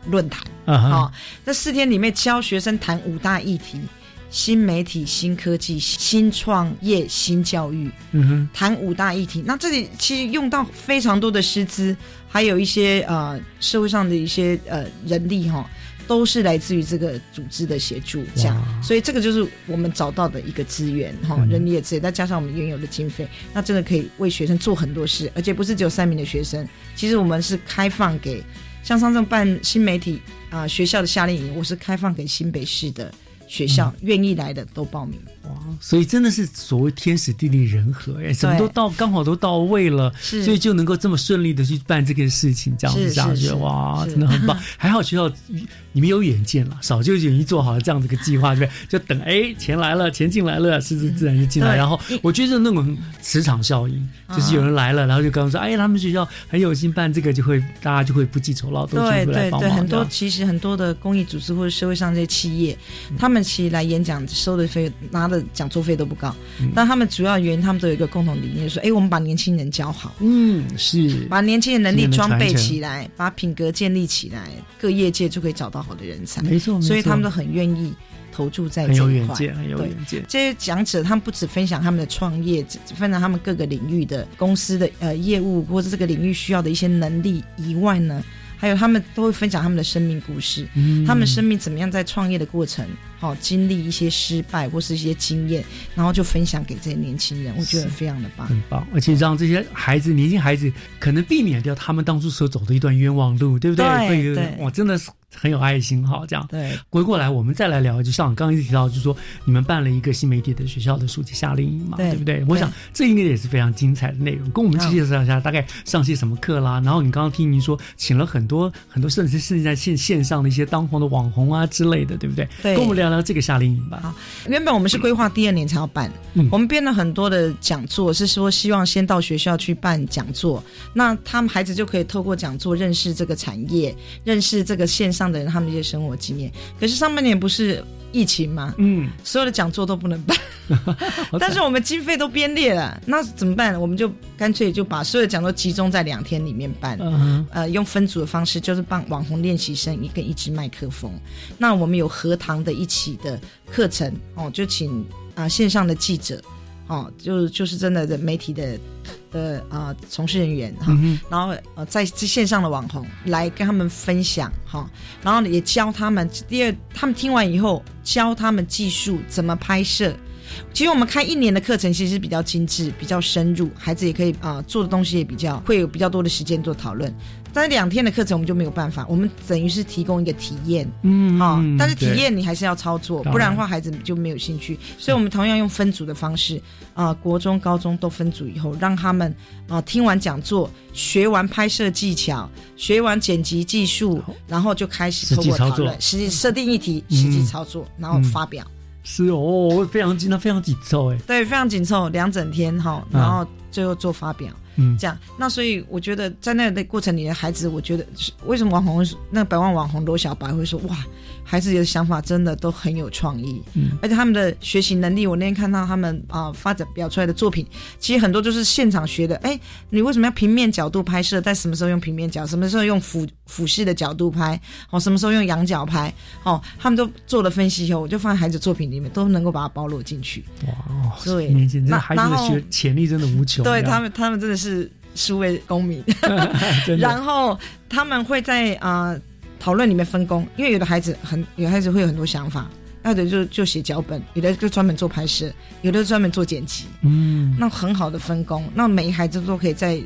论坛啊。这四天里面教学生谈五大议题：新媒体、新科技、新创业、新教育。嗯哼，谈五大议题。那这里其实用到非常多的师资。还有一些呃社会上的一些呃人力哈，都是来自于这个组织的协助，这样，所以这个就是我们找到的一个资源哈，人力的资源，再加上我们原有的经费，那真的可以为学生做很多事，而且不是只有三名的学生，其实我们是开放给像上次办新媒体啊学校的夏令营，我是开放给新北市的学校愿意来的都报名。哇，所以真的是所谓天时地利人和，哎，什么都到刚好都到位了，所以就能够这么顺利的去办这个事情，这样子下去，哇，真的很棒。还好学校你们有远见了，早就已经做好了这样子个计划，对不对？就等哎钱来了，钱进来了，师资自然就进来。然后我觉得那种磁场效应，就是有人来了，然后就刚刚说，哎，他们学校很有心办这个，就会大家就会不计酬劳，都去来帮忙。很多其实很多的公益组织或者社会上这些企业，他。们其实来演讲收的费拿的讲座费都不高，嗯但他们主要原因他们都有一个共同理念，说，哎，我们把年轻人教好，嗯，是把年轻人能力装备起来，把品格建立起来，各业界就可以找到好的人才。没错没错所以他们都很愿意投注在这一块。对远见。这些讲者，他们不只分享他们的创业，分享他们各个领域的公司的呃业务，或者这个领域需要的一些能力以外呢，还有他们都会分享他们的生命故事，嗯他们生命怎么样在创业的过程，哦，经历一些失败或是一些经验，然后就分享给这些年轻人，我觉得非常的棒。很棒，而且让这些孩子、年轻孩子可能避免掉他们当初所走的一段冤枉路，对不对？对会对哇，真的是很有爱心哈。这样，对，回过来我们再来聊，就像我刚刚一直提到，就是说你们办了一个新媒体的学校的暑期夏令营嘛，对对不对？我想这应该也是非常精彩的内容，跟我们好介绍一下大概上些什么课啦。然后你刚刚听您说，请了很多很多，甚至是在线线上的一些当红的网红啊之类的，对不对？对跟我们聊聊这个夏令营吧。原本我们是规划第二年才要办，嗯我们编了很多的讲座，是说希望先到学校去办讲座，那他们孩子就可以透过讲座认识这个产业，认识这个线上的人他们的一些生活经验。可是上半年不是疫情吗，嗯，所有的讲座都不能办，但是我们经费都编列了，那怎么办？我们就干脆就把所有的讲座集中在两天里面办，嗯呃，用分组的方式，就是帮网红练习生一个一支麦克风。那我们有荷塘的一起的课程哦，就请啊、呃线上的记者哦，就就是真的的媒体的的啊、呃从事人员哈、嗯然后呃在在线上的网红来跟他们分享哈、然后也教他们第二，他们听完以后教他们技术怎么拍摄。其实我们开一年的课程，其实是比较精致、比较深入，孩子也可以啊、做的东西也比较会有比较多的时间做讨论。但是两天的课程我们就没有办法，我们等于是提供一个体验，嗯好、嗯但是体验你还是要操作，不然的话孩子就没有兴趣。所以我们同样用分组的方式，啊、国中、高中都分组以后，让他们啊、听完讲座，学完拍摄技巧，学完剪辑技术，然后就开始实透际操作过讨论，实际设定议题，嗯实际操作，然后发表。是哦，非常紧，那非常紧凑哎。对，非常紧凑，两整天哈，然后最后做发表，嗯这样。那所以我觉得在那个过程里的孩子，我觉得是为什么网红那个百万网红罗小白会说哇，孩子的想法真的都很有创意，嗯而且他们的学习能力，我那天看到他们啊、发展表出来的作品，其实很多就是现场学的。哎，你为什么要平面角度拍摄？在什么时候用平面角？什么时候用俯俯视的角度拍？哦，什么时候用仰角拍？哦，他们都做了分析以后，我就放在孩子作品里面，都能够把它包罗进去。哇，对年轻，这那孩子的学潜力真的无穷。对他们，他们真的是数位公民。然后他们会在啊、呃讨论里面分工，因为有的孩子很，有的孩子会有很多想法，有的就就写脚本，有的就专门做拍摄，有的专门做剪辑。嗯，那很好的分工，那每一孩子都可以在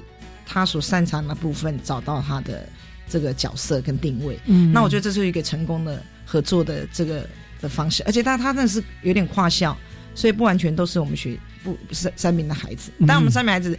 他所擅长的部分找到他的这个角色跟定位。嗯那我觉得这是一个成功的合作的这个的方式，而且他他真的是有点跨校，所以不完全都是我们学不不是三名的孩子，嗯。但我们三名孩子。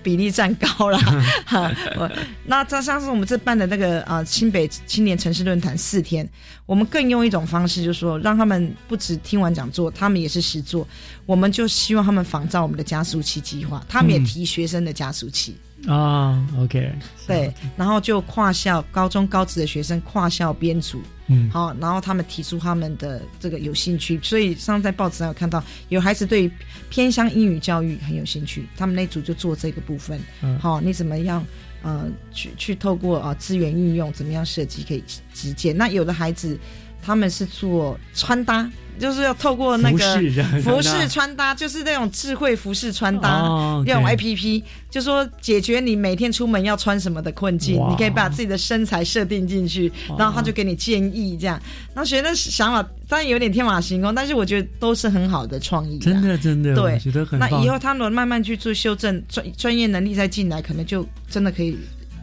比例占高了，哈我那这上次我们这办的那个啊、清北青年城市论坛四天，我们更用一种方式，就是说让他们不止听完讲座，他们也是实做，我们就希望他们仿照我们的加速器计划，他们也嗯。提学生的加速器，啊，OK，对，然后就跨校高中高职的学生跨校编组，嗯。好，然后他们提出他们的这个有兴趣，所以上次在报纸上有看到有孩子对偏乡英语教育很有兴趣，他们那组就做这个部分，嗯。好，你怎么样呃去去透过啊、呃资源运用，怎么样设计可以实践？那有的孩子他们是做穿搭。就是要透过那个服饰穿搭，就是那种智慧服饰穿搭，哦那种 OK A P P，就说解决你每天出门要穿什么的困境，你可以把自己的身材设定进去，然后他就给你建议这样。然后学生想法当然有点天马行空，但是我觉得都是很好的创意啊。真的真的，对觉得很那以后他们慢慢去做修正，专专业能力再进来，可能就真的可以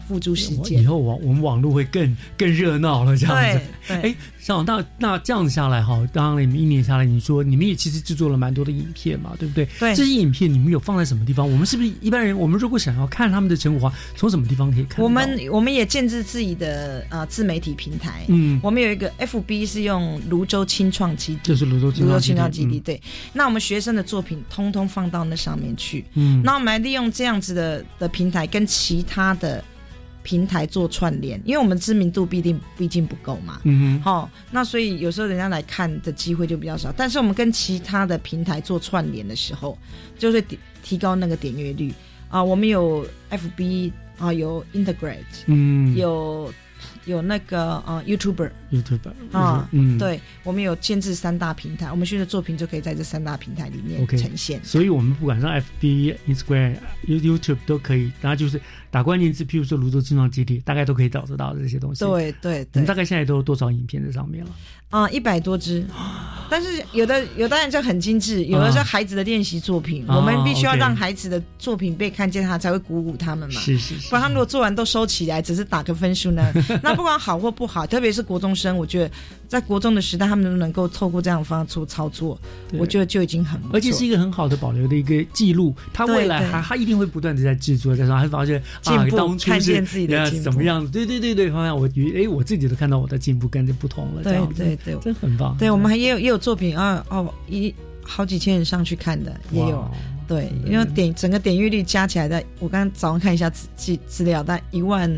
付诸实践以。后网我们网络会更更热闹了，这样子。哎，像那那这样子下来哈，当然你们一年下来，你说你们也其实制作了蛮多的影片嘛，对不对？对这些影片你们有放在什么地方？我们是不是一般人？我们如果想要看他们的成果，从什么地方可以看？我们我们也建制自己的呃自媒体平台，嗯我们有一个 FB 是用泸州青创基地，就是泸州青泸州创基地青创基地，嗯对。那我们学生的作品通通放到那上面去，嗯那我们来利用这样子的的平台跟其他的平台做串联，因为我们知名度必定毕竟不够嘛。嗯哼，好、那所以有时候人家来看的机会就比较少。但是我们跟其他的平台做串联的时候，就会提提高那个点阅率啊。我们有 FB 啊，有 Integrate，嗯有有那个呃 YouTuber。YouTube 啊，嗯，对，我们有建制三大平台，我们学的作品就可以在这三大平台里面呈现。所以我们不管上 FB、Instagram、You- YouTube 都可以，然后就是打关键字，譬如说泸州青创基地，大概都可以找得到这些东西。对对对你们大概现在都有多少影片在上面了？啊，一百多支，但是有的有的人就很精致，有的是孩子的练习作品，啊我们必须要让孩子的作品被看见，他才会鼓舞他们嘛。是是是不然他们如果做完都收起来，只是打个分数呢，那不管好或不好，特别是国中生，我觉得在国中的时代，他们都能够透过这样的方式做操作，我觉得就已经很。而且是一个很好的保留的一个记录，他未来还他一定会不断的在制作，在说，还发现进啊，步当初是看见自己的怎么样？对对对对，方向我觉得哎，我自己都看到我的进步跟这不同了，这对对对，真很棒。对，我们还也有也有作品啊哦一好几千人上去看的也有。对，因为点整个点阅率加起来的，我刚刚早上看一下资资资料，大概一万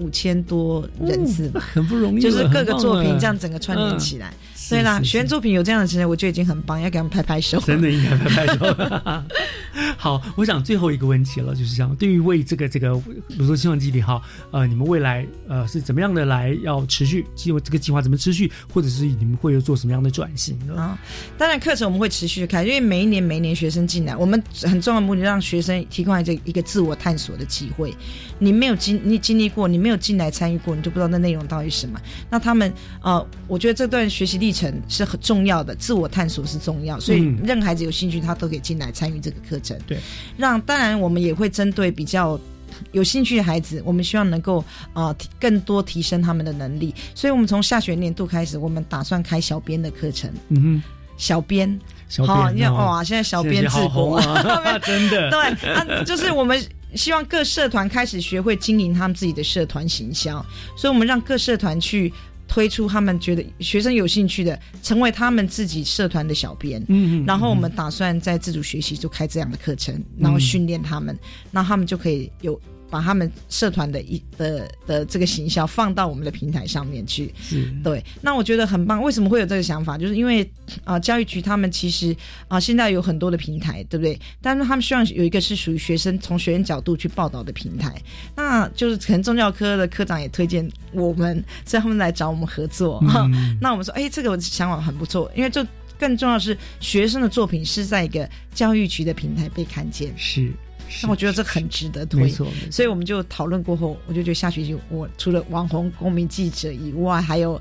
五千多人次吧，很不容易，就是各个作品这样整个串联起来。所以啦，学员作品有这样的成绩，我觉得已经很棒，要给他们拍拍手。真的应该拍拍手。好，我想最后一个问题了，就是像对于为这个这个泸州希望基地哈，呃，你们未来呃是怎么样的来要持续计划这个计划怎么持续，或者是你们会有做什么样的转型呢？啊，当然课程我们会持续开，因为每一年每一年学生进来，我们很重要的目的让学生提供这一个自我探索的机会。你没有经你经历过，你没有进来参与过，你就不知道那内容到底是什么。那他们呃，我觉得这段学习历程是很重要的，自我探索是重要，所以嗯任何孩子有兴趣，他都可以进来参与这个课程。对，让当然我们也会针对比较。有兴趣的孩子，我们希望能够呃更多提升他们的能力，所以我们从下学年度开始，我们打算开小编的课程。嗯哼，小编，小编好，你看哦哇，现在小编治现在好国，啊 真的对啊，就是我们希望各社团开始学会经营他们自己的社团行销，所以我们让各社团去。推出他们觉得学生有兴趣的，成为他们自己社团的小编。嗯嗯然后我们打算在自主学习就开这样的课程，然后训练他们，那他们就可以有把他们社团的一的的这个行销放到我们的平台上面去。是对，那我觉得很棒。为什么会有这个想法？就是因为啊、呃教育局他们其实啊、现在有很多的平台，对不对？但是他们希望有一个是属于学生从学生角度去报道的平台。那就是可能宗教科的科长也推荐我们，所以他们来找我们合作。嗯 那我们说，哎，这个想法很不错，因为这更重要的是学生的作品是在一个教育局的平台被看见。是。那我觉得这很值得推，所以我们就讨论过后，我就觉得下学期我除了网红公民记者以外，还有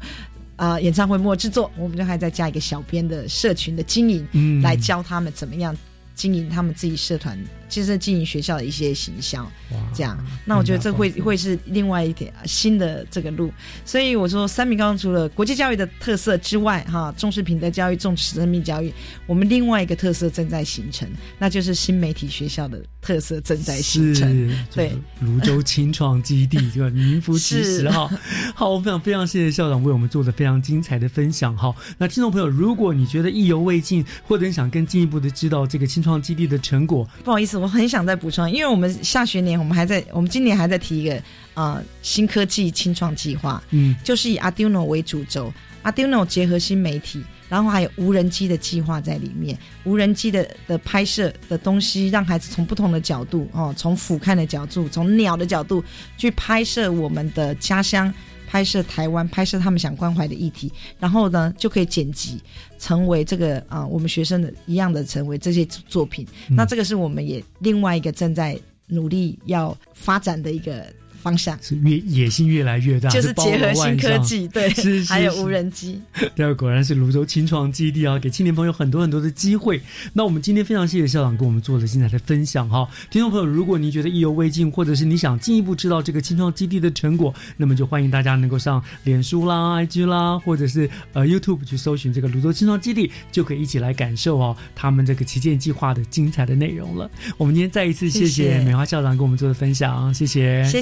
啊、呃演唱会幕后制作，我们就还再加一个小编的社群的经营，嗯。来教他们怎么样经营他们自己社团，其实经营学校的一些形象，这样。那我觉得这会会是另外一点新的这个路，所以我说三明高中除了国际教育的特色之外，哈，重视品德教育，重视生命教育，我们另外一个特色正在形成，那就是新媒体学校的特色正在形成是，对。泸州青创基地这个名副其实哈。好，我非常非常谢谢校长为我们做的非常精彩的分享哈。那听众朋友，如果你觉得意犹未尽，或者你想更进一步的知道这个青创基地的成果，不好意思，我很想再补充，因为我们下学年我们还在，我们今年还在提一个呃新科技清创计划，嗯，就是以 Arduino 为主轴，Arduino 结合新媒体，然后还有无人机的计划在里面，无人机的的拍摄的东西，让孩子从不同的角度哦，从俯瞰的角度，从鸟的角度去拍摄我们的家乡。拍摄台湾，拍摄他们想关怀的议题，然后呢，就可以剪辑成为这个啊、我们学生的一样的成为这些作品。那这个是我们也另外一个正在努力要发展的一个方向，是越野心越来越大，就是结合新科技，对，还有无人机。对，果然是泸州青创基地啊，给青年朋友很多很多的机会。那我们今天非常谢谢校长给我们做的精彩的分享哈，听众朋友，如果您觉得意犹未尽，或者是你想进一步知道这个青创基地的成果，那么就欢迎大家能够上脸书啦、IG 啦，或者是呃 YouTube 去搜寻这个泸州青创基地，就可以一起来感受哦他们这个旗舰计划的精彩的内容了。我们今天再一次谢谢谢谢。美华校长给我们做的分享，谢谢。谢，谢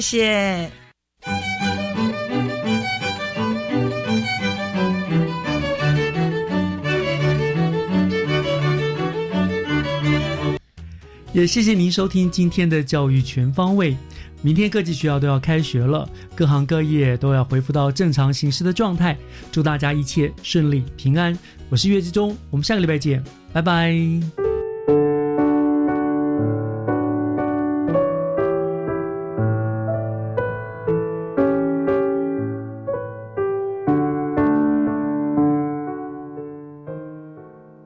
也谢谢您收听今天的教育全方位。明天各级学校都要开学了，各行各业都要恢复到正常行事的状态。祝大家一切顺利平安。我是岳志忠，我们下个礼拜见，拜拜。